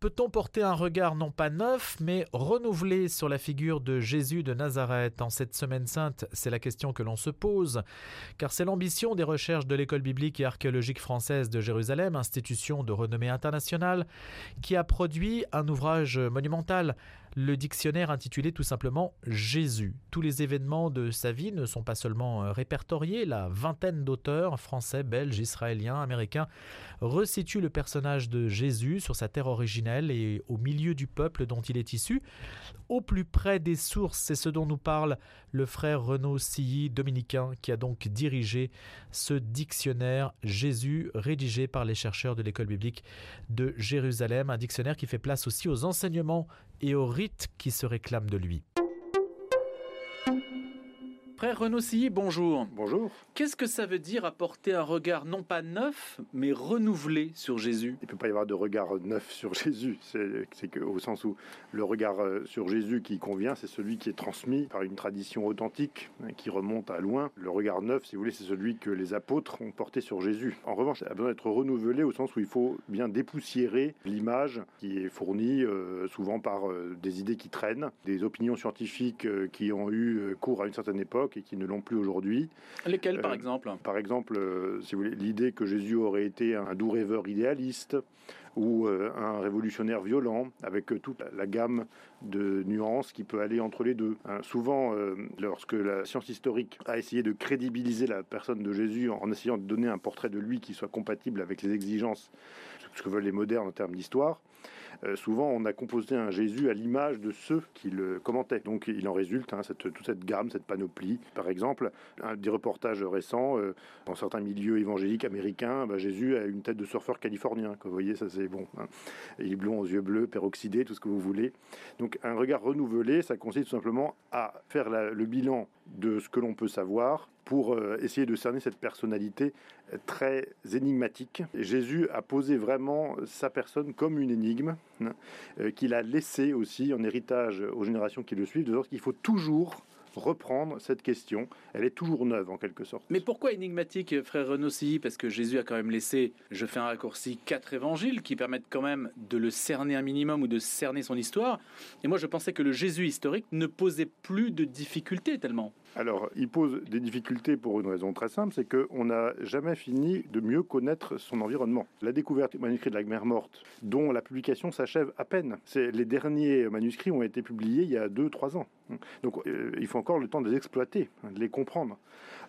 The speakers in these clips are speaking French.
Peut-on porter un regard non pas neuf, mais renouvelé sur la figure de Jésus de Nazareth en cette semaine sainte? C'est la question que l'on se pose, car c'est l'ambition des recherches de l'école biblique et archéologique française de Jérusalem, institution de renommée internationale, qui a produit un ouvrage monumental, le dictionnaire intitulé tout simplement Jésus. Tous les événements de sa vie ne sont pas seulement répertoriés, la vingtaine d'auteurs français, belges, israéliens, américains resituent le personnage de Jésus sur sa terre originelle et au milieu du peuple dont il est issu, au plus près des sources. C'est ce dont nous parle le frère Renaud Silly, dominicain, qui a donc dirigé ce dictionnaire Jésus, rédigé par les chercheurs de l'école biblique de Jérusalem, un dictionnaire qui fait place aussi aux enseignements et aux rites qui se réclament de lui. Frère Renaud Silly, bonjour. Bonjour. Qu'est-ce que ça veut dire apporter un regard non pas neuf, mais renouvelé sur Jésus? Il ne peut pas y avoir de regard neuf sur Jésus. C'est au sens où le regard euh, sur Jésus qui convient, c'est celui qui est transmis par une tradition authentique hein, qui remonte à loin. Le regard neuf, si vous voulez, c'est celui que les apôtres ont porté sur Jésus. En revanche, il a besoin d'être renouvelé au sens où il faut bien dépoussiérer l'image qui est fournie euh, souvent par euh, des idées qui traînent, des opinions scientifiques qui ont eu cours à une certaine époque et qui ne l'ont plus aujourd'hui. Lesquels, par euh, exemple? Par exemple, euh, si vous voulez, l'idée que Jésus aurait été un doux rêveur idéaliste ou euh, un révolutionnaire violent, avec toute la gamme de nuances qui peut aller entre les deux. Hein, souvent, lorsque la science historique a essayé de crédibiliser la personne de Jésus en essayant de donner un portrait de lui qui soit compatible avec les exigences, ce que veulent les modernes en termes d'histoire, souvent on a composé un Jésus à l'image de ceux qui le commentaient. Donc il en résulte hein, cette, toute cette gamme, cette panoplie par exemple, un des reportages récents, euh, dans certains milieux évangéliques américains, bah, Jésus a une tête de surfeur californien. Vous voyez, ça c'est bon. Hein. Il est blond aux yeux bleus, peroxydé, tout ce que vous voulez. Donc un regard renouvelé, ça consiste tout simplement à faire le bilan de ce que l'on peut savoir pour euh, essayer de cerner cette personnalité très énigmatique. Jésus a posé vraiment sa personne comme une énigme hein, euh, qu'il a laissé aussi en héritage aux générations qui le suivent, de sorte qu'il faut toujours reprendre cette question. Elle est toujours neuve en quelque sorte. Mais pourquoi énigmatique, frère Renossi Parce que Jésus a quand même laissé, je fais un raccourci, quatre évangiles qui permettent quand même de le cerner un minimum ou de cerner son histoire. Et moi, je pensais que le Jésus historique ne posait plus de difficultés tellement. Alors, il pose des difficultés pour une raison très simple, c'est qu'on n'a jamais fini de mieux connaître son environnement. La découverte du manuscrit de la mer morte, dont la publication s'achève à peine. Les derniers manuscrits ont été publiés il y a 2-3 ans. Donc, euh, il faut encore le temps de les exploiter, de les comprendre.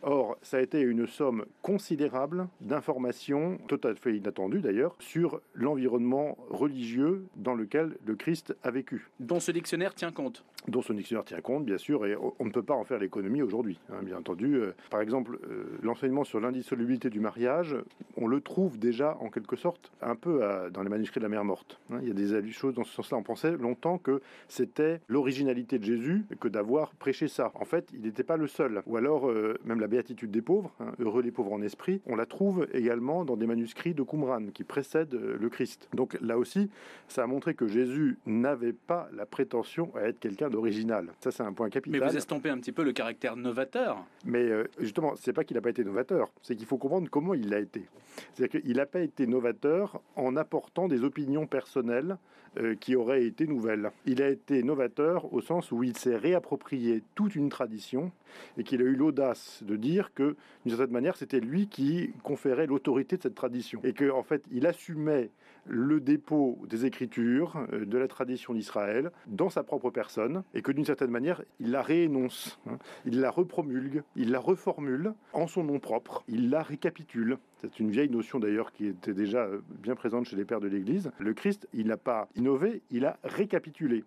Or, ça a été une somme considérable d'informations, tout à fait inattendues d'ailleurs, sur l'environnement religieux dans lequel le Christ a vécu. Dont ce dictionnaire tient compte Dont ce dictionnaire tient compte, bien sûr, et on ne peut pas en faire l'économie aujourd'hui, hein, bien entendu. Euh, par exemple, euh, l'enseignement sur l'indissolubilité du mariage, on le trouve déjà en quelque sorte un peu dans les manuscrits de la mer morte. Hein. Il y a des choses dans ce sens-là. On pensait longtemps que c'était l'originalité de Jésus que d'avoir prêché ça. En fait, il n'était pas le seul. Ou alors, euh, même la béatitude des pauvres, hein, heureux les pauvres en esprit, on la trouve également dans des manuscrits de Qumran qui précèdent le Christ. Donc là aussi, ça a montré que Jésus n'avait pas la prétention à être quelqu'un d'original. Ça, c'est un point capital. Mais vous estompez un petit peu le caractère novateur. Mais euh, justement, c'est pas qu'il n'a pas été novateur, c'est qu'il faut comprendre comment il l'a été. C'est-à-dire qu'il n'a pas été novateur en apportant des opinions personnelles euh, qui auraient été nouvelles. Il a été novateur au sens où il s'est réapproprié toute une tradition et qu'il a eu l'audace de dire que, d'une certaine manière, c'était lui qui conférait l'autorité de cette tradition et qu'en en fait, il assumait le dépôt des écritures euh, de la tradition d'Israël dans sa propre personne et que d'une certaine manière, il la réénonce, hein. il la repromulgue, il la reformule en son nom propre, il la récapitule. C'est une vieille notion d'ailleurs qui était déjà euh, bien présente chez les pères de l'Église. Le Christ, il n'a pas innové, il a récapitulé.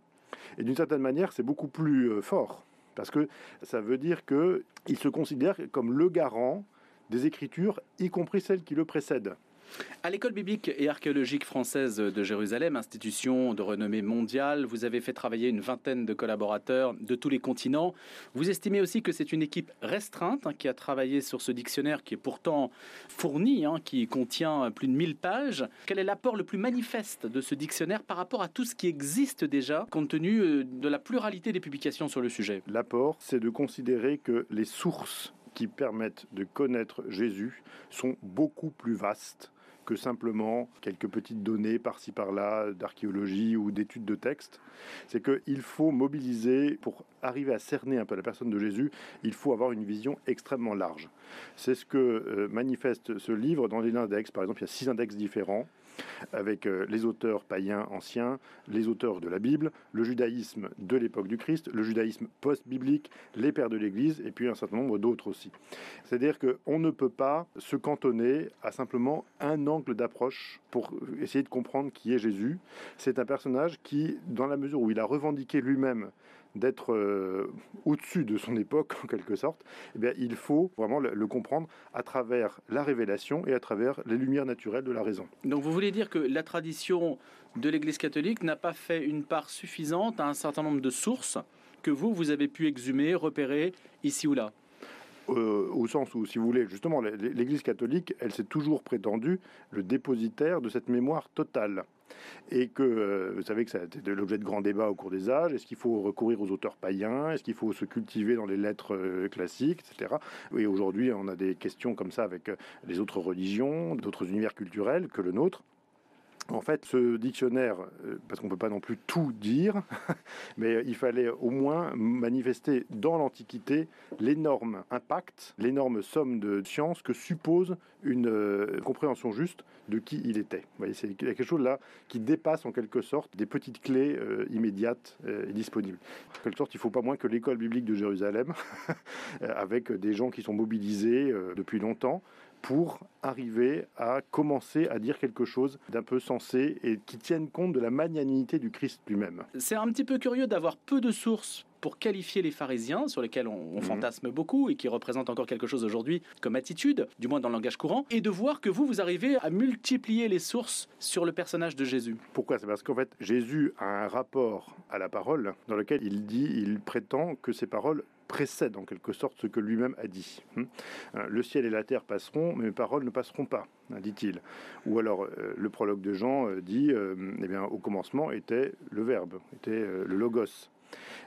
Et d'une certaine manière, c'est beaucoup plus euh, fort, parce que ça veut dire qu'il se considère comme le garant des Écritures, y compris celles qui le précèdent. À l'école biblique et archéologique française de Jérusalem, institution de renommée mondiale, vous avez fait travailler une vingtaine de collaborateurs de tous les continents. Vous estimez aussi que c'est une équipe restreinte hein, qui a travaillé sur ce dictionnaire qui est pourtant fourni, hein, qui contient plus de 1000 pages. Quel est l'apport le plus manifeste de ce dictionnaire par rapport à tout ce qui existe déjà, compte tenu euh, de la pluralité des publications sur le sujet? L'apport, c'est de considérer que les sources qui permettent de connaître Jésus sont beaucoup plus vastes que simplement quelques petites données par-ci par-là d'archéologie ou d'études de texte. C'est qu'il faut mobiliser pour arriver à cerner un peu la personne de Jésus, il faut avoir une vision extrêmement large. C'est ce que euh, manifeste ce livre dans les index. Par exemple, il y a six index différents avec euh, les auteurs païens anciens, les auteurs de la Bible, le judaïsme de l'époque du Christ, le judaïsme post-biblique, les pères de l'Église, et puis un certain nombre d'autres aussi. C'est-à-dire qu'on ne peut pas se cantonner à simplement un angle d'approche pour essayer de comprendre qui est Jésus. C'est un personnage qui, dans la mesure où il a revendiqué lui-même d'être euh, au-dessus de son époque, en quelque sorte, eh bien, il faut vraiment le, comprendre à travers la révélation et à travers les lumières naturelles de la raison. Donc vous voulez dire que la tradition de l'Église catholique n'a pas fait une part suffisante à un certain nombre de sources que vous, vous avez pu exhumer, repérer ici ou là? Euh, au sens où, si vous voulez, justement, l'Église catholique, elle s'est toujours prétendue le dépositaire de cette mémoire totale et que euh, vous savez que ça a été l'objet de grands débats au cours des âges. Est-ce qu'il faut recourir aux auteurs païens? Est-ce qu'il faut se cultiver dans les lettres euh, classiques, etc. Et aujourd'hui, on a des questions comme ça avec euh, les autres religions, d'autres univers culturels que le nôtre. En fait, ce dictionnaire, euh, parce qu'on ne peut pas non plus tout dire, mais il fallait au moins manifester dans l'Antiquité l'énorme impact, l'énorme somme de science que suppose une euh, compréhension juste de qui il était. Vous voyez, c'est quelque chose là qui dépasse en quelque sorte des petites clés euh, immédiates et disponibles. En quelque sorte, il ne faut pas moins que l'école biblique de Jérusalem, avec des gens qui sont mobilisés depuis longtemps pour arriver à commencer à dire quelque chose d'un peu sensé et qui tienne compte de la magnanimité du Christ lui-même. C'est un petit peu curieux d'avoir peu de sources pour qualifier les pharisiens, sur lesquels on, mhm. fantasme beaucoup et qui représentent encore quelque chose aujourd'hui comme attitude, du moins dans le langage courant, et de voir que vous, vous arrivez à multiplier les sources sur le personnage de Jésus. Pourquoi? C'est parce qu'en fait, Jésus a un rapport à la parole dans lequel il dit, il prétend que ces paroles précède en quelque sorte ce que lui-même a dit. Hmm. Euh, le ciel et la terre passeront, mais mes paroles ne passeront pas, hein, dit-il. Ou alors euh, le prologue de Jean euh, dit, eh bien, au commencement était le Verbe, était le Logos.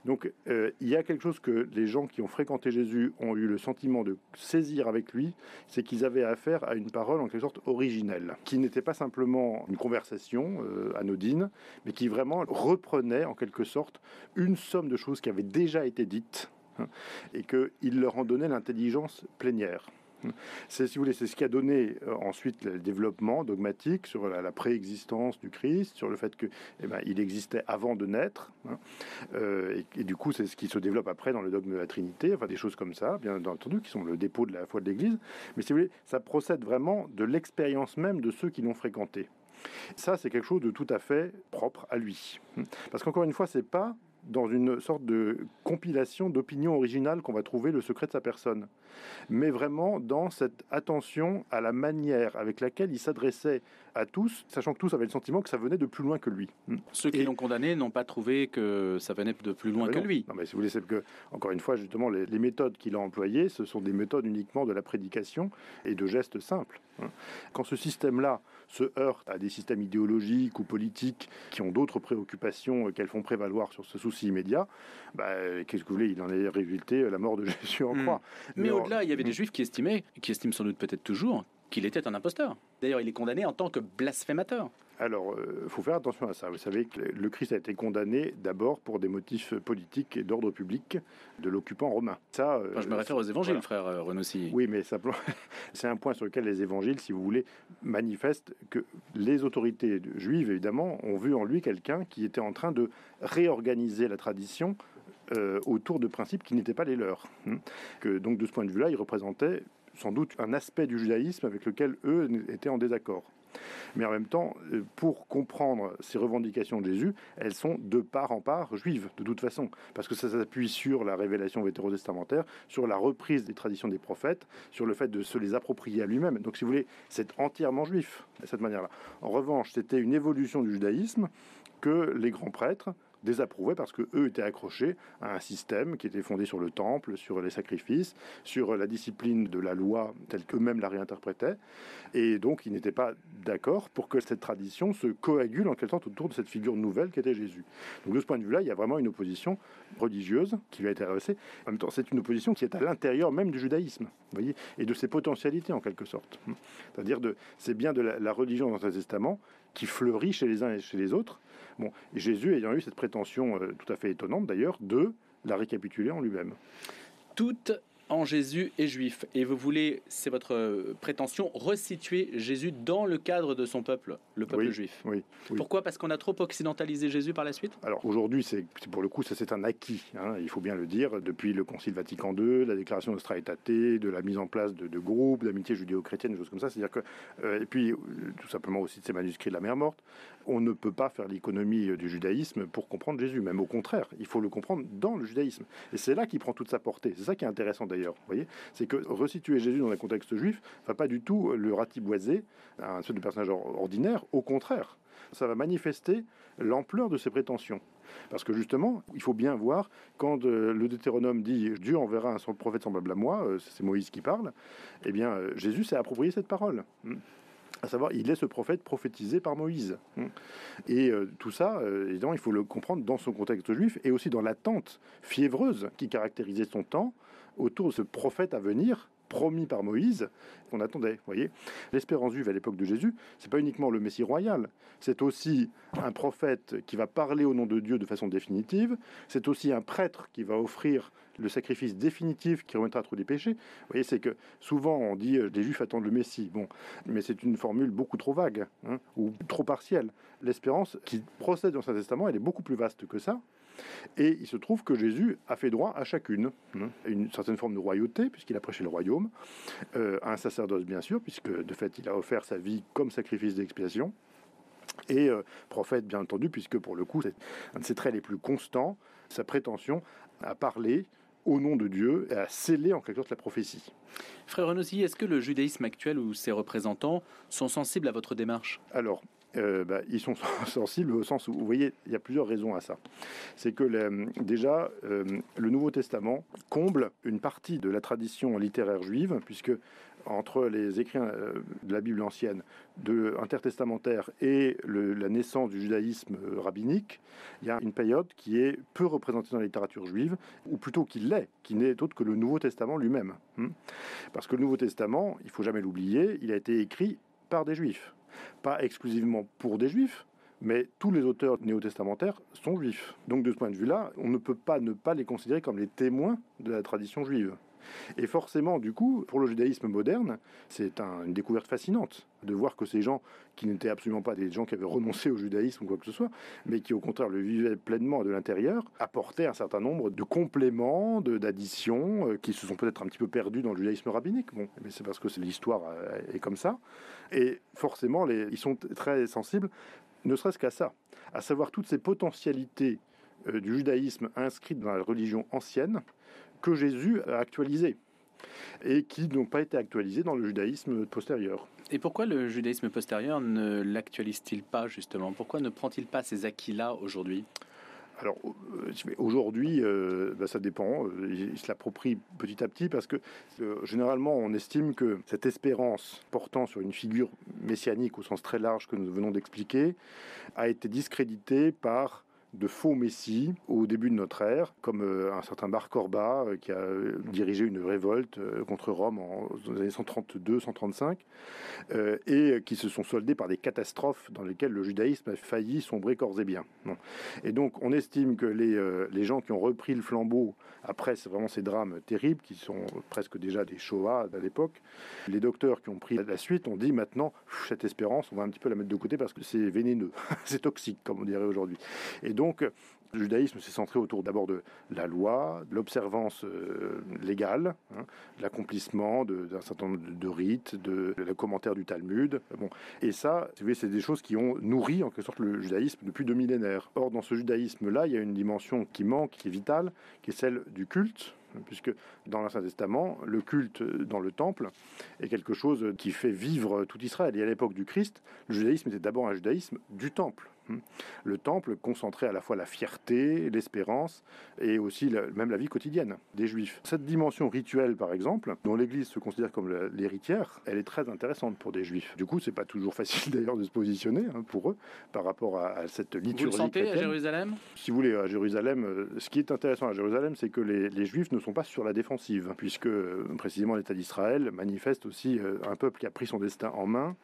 Donc il y a quelque chose que les gens qui ont fréquenté Jésus ont eu le sentiment de saisir avec lui, c'est qu'ils avaient affaire à une parole en quelque sorte originelle, qui n'était pas simplement une conversation anodine, mais qui vraiment reprenait en quelque sorte une somme de choses qui avaient déjà été dites et qu'il leur en donnait l'intelligence plénière. C'est, si vous voulez, c'est ce qui a donné euh, ensuite le développement dogmatique sur la, préexistence du Christ, sur le fait que, eh ben, il existait avant de naître, hein. euh, et, du coup, c'est ce qui se développe après dans le dogme de la Trinité, enfin des choses comme ça, bien entendu, qui sont le dépôt de la foi de l'Église. Mais si vous voulez, ça procède vraiment de l'expérience même de ceux qui l'ont fréquenté. Ça, c'est quelque chose de tout à fait propre à lui. Parce qu'encore une fois, c'est pas dans une sorte de compilation d'opinions originales qu'on va trouver le secret de sa personne, mais vraiment dans cette attention à la manière avec laquelle il s'adressait à tous, sachant que tous avaient le sentiment que ça venait de plus loin que lui. Ceux qui l'ont condamné n'ont pas trouvé que ça venait de plus loin ah que lui. Non, mais si vous voulez, c'est que, encore une fois, justement, les, méthodes qu'il a employées, ce sont des méthodes uniquement de la prédication et de gestes simples. Hein. Quand ce système-là se heurte à des systèmes idéologiques ou politiques qui ont d'autres préoccupations qu'elles font prévaloir sur ce souci immédiat, bah, qu'est-ce que vous voulez Il en est résulté la mort de Jésus en hmm. croix. Mais, au-delà, il y avait des hmm. juifs qui estimaient, qui estiment sans doute peut-être toujours, qu'il était un imposteur. D'ailleurs, il est condamné en tant que blasphémateur. Alors, il euh, faut faire attention à ça. Vous savez que le Christ a été condamné d'abord pour des motifs politiques et d'ordre public de l'occupant romain. Ça, euh, je me réfère aux évangiles, frère euh, Renaussi. Oui, mais c'est un point sur lequel les évangiles, si vous voulez, manifestent que les autorités juives, évidemment, ont vu en lui quelqu'un qui était en train de réorganiser la tradition autour de principes qui n'étaient pas les leurs. Hein. Que, donc, de ce point de vue-là, il représentait sans doute un aspect du judaïsme avec lequel eux étaient en désaccord. Mais en même temps, euh, pour comprendre ces revendications de Jésus, elles sont de part en part juives, de toute façon, parce que ça s'appuie sur la révélation vétérotestamentaire, sur la reprise des traditions des prophètes, sur le fait de se les approprier à lui-même. Donc, si vous voulez, c'est entièrement juif, de cette manière-là. En revanche, c'était une évolution du judaïsme que les grands prêtres désapprouvaient parce que eux étaient accrochés à un système qui était fondé sur le temple, sur les sacrifices, sur la discipline de la loi telle qu'eux-mêmes la réinterprétaient. Et donc, ils n'étaient pas d'accord pour que cette tradition se coagule en quelque sorte autour de cette figure nouvelle qu'était Jésus. Donc, de ce point de vue-là, il y a vraiment une opposition religieuse qui lui a été adressée. En même temps, c'est une opposition qui est à l'intérieur même du judaïsme, voyez, et de ses potentialités en quelque sorte. C'est-à-dire, de, c'est bien de la, religion dans le Testament qui fleurit chez les uns et chez les autres. Jésus ayant eu cette prétention euh, tout à fait étonnante d'ailleurs de la récapituler en lui-même. Toute en Jésus est juif. Et vous voulez, c'est votre euh, prétention, resituer Jésus dans le cadre de son peuple, le peuple juif. Oui, Pourquoi? Parce qu'on a trop occidentalisé Jésus par la suite? Alors aujourd'hui, c'est pour le coup, ça c'est un acquis, hein, il faut bien le dire, depuis le Concile Vatican II, la déclaration de Straetate, de la mise en place de, groupes d'amitié judéo-chrétienne, des choses comme ça. C'est-à-dire que, euh, et puis euh, tout simplement aussi de ces manuscrits de la mer morte, on ne peut pas faire l'économie du judaïsme pour comprendre Jésus, même au contraire, il faut le comprendre dans le judaïsme. Et c'est là qu'il prend toute sa portée. C'est ça qui est intéressant voyez, c'est que resituer Jésus dans un contexte juif va pas du tout le ratiboiser à un seul personnage ordinaire. Au contraire, ça va manifester l'ampleur de ses prétentions. Parce que justement, il faut bien voir, quand euh, le Deutéronome dit Dieu enverra un prophète semblable à moi, euh, c'est Moïse qui parle, eh bien, euh, Jésus s'est approprié cette parole. À savoir, il est ce prophète prophétisé par Moïse. Et euh, tout ça, euh, évidemment, il faut le comprendre dans son contexte juif et aussi dans l'attente fiévreuse qui caractérisait son temps autour de ce prophète à venir promis par Moïse, qu'on attendait. Voyez, l'espérance juive à l'époque de Jésus, c'est pas uniquement le Messie royal, c'est aussi un prophète qui va parler au nom de Dieu de façon définitive, c'est aussi un prêtre qui va offrir le sacrifice définitif qui remettra trop des péchés. Vous voyez, c'est que souvent on dit euh, les Juifs attendent le Messie. Bon, mais c'est une formule beaucoup trop vague hein, ou trop partielle. L'espérance qui procède dans Saint Testament, elle est beaucoup plus vaste que ça. Et il se trouve que Jésus a fait droit à chacune. Hein, une certaine forme de royauté, puisqu'il a prêché le royaume, euh, un sacerdoce, bien sûr, puisque de fait, il a offert sa vie comme sacrifice d'expiation. Et euh, prophète, bien entendu, puisque pour le coup, c'est un de ses traits les plus constants, sa prétention à parler au nom de Dieu et à sceller en quelque sorte la prophétie. Frère Renossi, est-ce que le judaïsme actuel ou ses représentants sont sensibles à votre démarche? Alors, euh, bah, ils sont sensibles au sens où, vous voyez, il y a plusieurs raisons à ça. C'est que déjà, euh, le Nouveau Testament comble une partie de la tradition littéraire juive, puisque entre les écrits euh, de la Bible ancienne, de intertestamentaire et la naissance du judaïsme rabbinique, il y a une période qui est peu représentée dans la littérature juive, ou plutôt qui l'est, qui n'est autre que le Nouveau Testament lui-même. Hmm. Parce que le Nouveau Testament, il faut jamais l'oublier, il a été écrit par des juifs. Pas exclusivement pour des juifs, mais tous les auteurs néo-testamentaires sont juifs. Donc de ce point de vue-là, on ne peut pas ne pas les considérer comme les témoins de la tradition juive. Et forcément, du coup, pour le judaïsme moderne, c'est une découverte fascinante de voir que ces gens qui n'étaient absolument pas des gens qui avaient renoncé au judaïsme ou quoi que ce soit, mais qui au contraire le vivaient pleinement de l'intérieur, apportaient un certain nombre de compléments, d'additions, euh, qui se sont peut-être un petit peu perdus dans le judaïsme rabbinique. Bon, mais c'est parce que l'histoire euh, est comme ça. Et forcément, ils sont très sensibles, ne serait-ce qu'à ça, à savoir toutes ces potentialités euh, du judaïsme inscrites dans la religion ancienne, que Jésus a actualisé et qui n'ont pas été actualisés dans le judaïsme postérieur. Et pourquoi le judaïsme postérieur ne l'actualise-t-il pas justement? Pourquoi ne prend-il pas ces acquis-là aujourd'hui? Alors euh, aujourd'hui, euh, ben, ça dépend. Il, se l'approprie petit à petit parce que euh, généralement, on estime que cette espérance portant sur une figure messianique au sens très large que nous venons d'expliquer a été discréditée par de faux messies au début de notre ère, comme euh, un certain Bar Corba euh, qui a euh, dirigé une révolte contre Rome en, dans les années 132-135, et qui se sont soldés par des catastrophes dans lesquelles le judaïsme a failli sombrer corps et biens. Et donc on estime que les, les gens qui ont repris le flambeau après vraiment ces drames terribles qui sont presque déjà des Shoah à l'époque, les docteurs qui ont pris la suite ont dit maintenant cette espérance on va un petit peu la mettre de côté parce que c'est vénéneux, c'est toxique comme on dirait aujourd'hui. Et donc donc, le judaïsme s'est centré autour d'abord de la loi, de l'observance euh, légale, hein, l'accomplissement d'un certain nombre de, rites, de, commentaires du Talmud. Bon. Et ça, c'est des choses qui ont nourri en quelque sorte le judaïsme depuis deux millénaires. Or, dans ce judaïsme-là, il y a une dimension qui manque, qui est vitale, qui est celle du culte puisque dans l'Ancien Testament, le culte dans le temple est quelque chose qui fait vivre tout Israël. Et à l'époque du Christ, le judaïsme était d'abord un judaïsme du temple. Hmm. Le temple concentrait à la fois la fierté, l'espérance et aussi même la vie quotidienne des juifs. Cette dimension rituelle, par exemple, dont l'Église se considère comme l'héritière, elle est très intéressante pour des juifs. Du coup, c'est pas toujours facile d'ailleurs de se positionner hein, pour eux par rapport à, cette liturgie. Vous le sentez à Jérusalem? Si vous voulez, à Jérusalem, euh, ce qui est intéressant à Jérusalem, c'est que les, les, juifs ne sont pas sur la défensive, puisque euh, précisément l'État d'Israël manifeste aussi euh, un peuple qui a pris son destin en main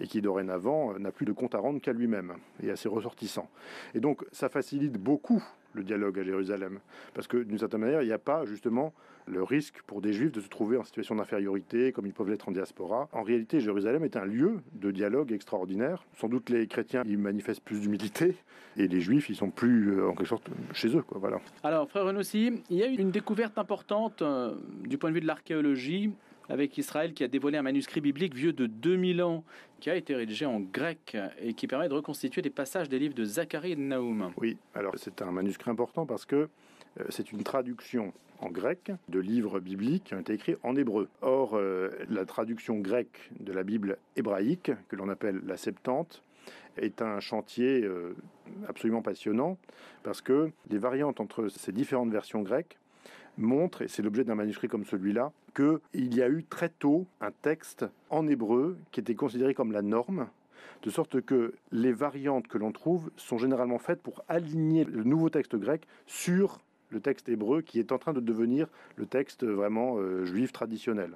et qui dorénavant n'a plus de compte à rendre qu'à lui-même et à ses ressortissants. Et donc ça facilite beaucoup le dialogue à Jérusalem, parce que d'une certaine manière, il n'y a pas justement le risque pour des juifs de se trouver en situation d'infériorité, comme ils peuvent l'être en diaspora. En réalité, Jérusalem est un lieu de dialogue extraordinaire. Sans doute les chrétiens y manifestent plus d'humilité, et les juifs, ils sont plus, euh, en quelque sorte, chez eux. Voilà. Alors, frère Renossi, il y a eu une découverte importante euh, du point de vue de l'archéologie avec Israël qui a dévoilé un manuscrit biblique vieux de 2000 ans, qui a été rédigé en grec et qui permet de reconstituer des passages des livres de Zacharie et de Naoum. Oui, alors c'est un manuscrit important parce que euh, c'est une traduction en grec de livres bibliques qui ont été écrits en hébreu. Or, euh, la traduction grecque de la Bible hébraïque, que l'on appelle la Septante, est un chantier euh, absolument passionnant parce que les variantes entre ces différentes versions grecques montre, et c'est l'objet d'un manuscrit comme celui-là, qu'il y a eu très tôt un texte en hébreu qui était considéré comme la norme, de sorte que les variantes que l'on trouve sont généralement faites pour aligner le nouveau texte grec sur le texte hébreu qui est en train de devenir le texte vraiment euh, juif traditionnel.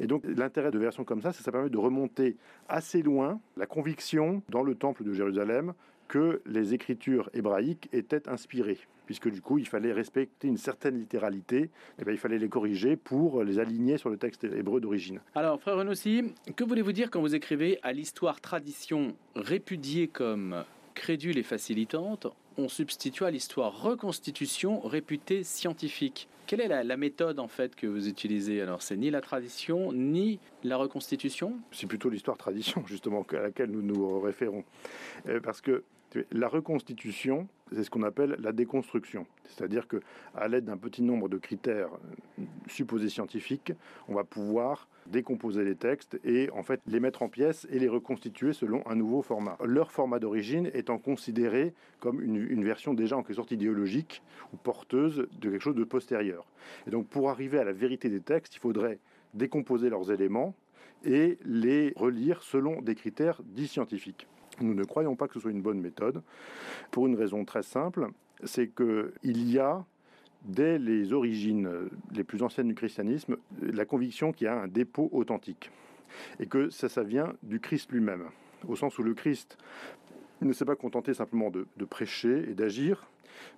Et donc l'intérêt de versions comme ça, c'est que ça permet de remonter assez loin la conviction dans le temple de Jérusalem que les écritures hébraïques étaient inspirées puisque du coup il fallait respecter une certaine littéralité, et eh bien, il fallait les corriger pour les aligner sur le texte hébreu d'origine. Alors frère Renossi, que voulez-vous dire quand vous écrivez à l'histoire tradition répudiée comme crédule et facilitante, on substitue à l'histoire reconstitution réputée scientifique. Quelle est la, méthode en fait que vous utilisez? Alors c'est ni la tradition ni la reconstitution? C'est plutôt l'histoire tradition justement à laquelle nous nous référons. Euh, parce que la reconstitution, c'est ce qu'on appelle la déconstruction. C'est-à-dire que à l'aide d'un petit nombre de critères euh, supposés scientifiques, on va pouvoir décomposer les textes et en fait les mettre en pièces et les reconstituer selon un nouveau format. Leur format d'origine étant considéré comme une, version déjà en quelque sorte idéologique ou porteuse de quelque chose de postérieur. Et donc pour arriver à la vérité des textes, il faudrait décomposer leurs éléments et les relire selon des critères dits scientifiques. Nous ne croyons pas que ce soit une bonne méthode, pour une raison très simple, c'est qu'il y a, dès les origines les plus anciennes du christianisme, la conviction qu'il y a un dépôt authentique, et que ça, ça vient du Christ lui-même, au sens où le Christ ne s'est pas contenté simplement de, de prêcher et d'agir,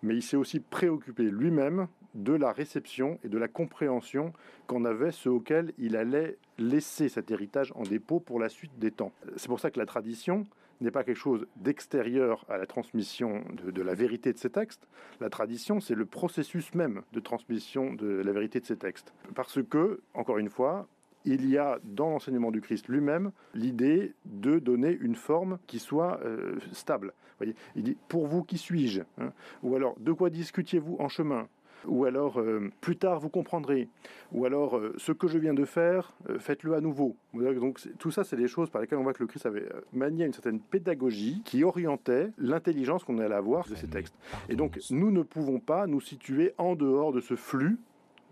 mais il s'est aussi préoccupé lui-même de la réception et de la compréhension qu'en avait ceux auxquels il allait laisser cet héritage en dépôt pour la suite des temps. C'est pour ça que la tradition, n'est pas quelque chose d'extérieur à la transmission de, la vérité de ces textes. La tradition, c'est le processus même de transmission de la vérité de ces textes. Parce que, encore une fois, il y a dans l'enseignement du Christ lui-même l'idée de donner une forme qui soit euh, stable. Voyez, il dit pour vous qui suis-je hein? Ou alors de quoi discutiez-vous en chemin? Ou alors euh, plus tard vous comprendrez, ou alors euh, ce que je viens de faire, euh, faites-le à nouveau. Donc tout ça, c'est des choses par lesquelles on voit que le Christ avait manié une certaine pédagogie qui orientait l'intelligence qu'on allait avoir de ces textes. Et donc nous ne pouvons pas nous situer en dehors de ce flux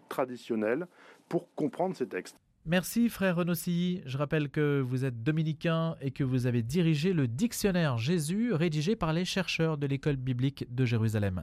traditionnel pour comprendre ces textes. Merci frère Renossi. Je rappelle que vous êtes dominicain et que vous avez dirigé le dictionnaire Jésus rédigé par les chercheurs de l'école biblique de Jérusalem.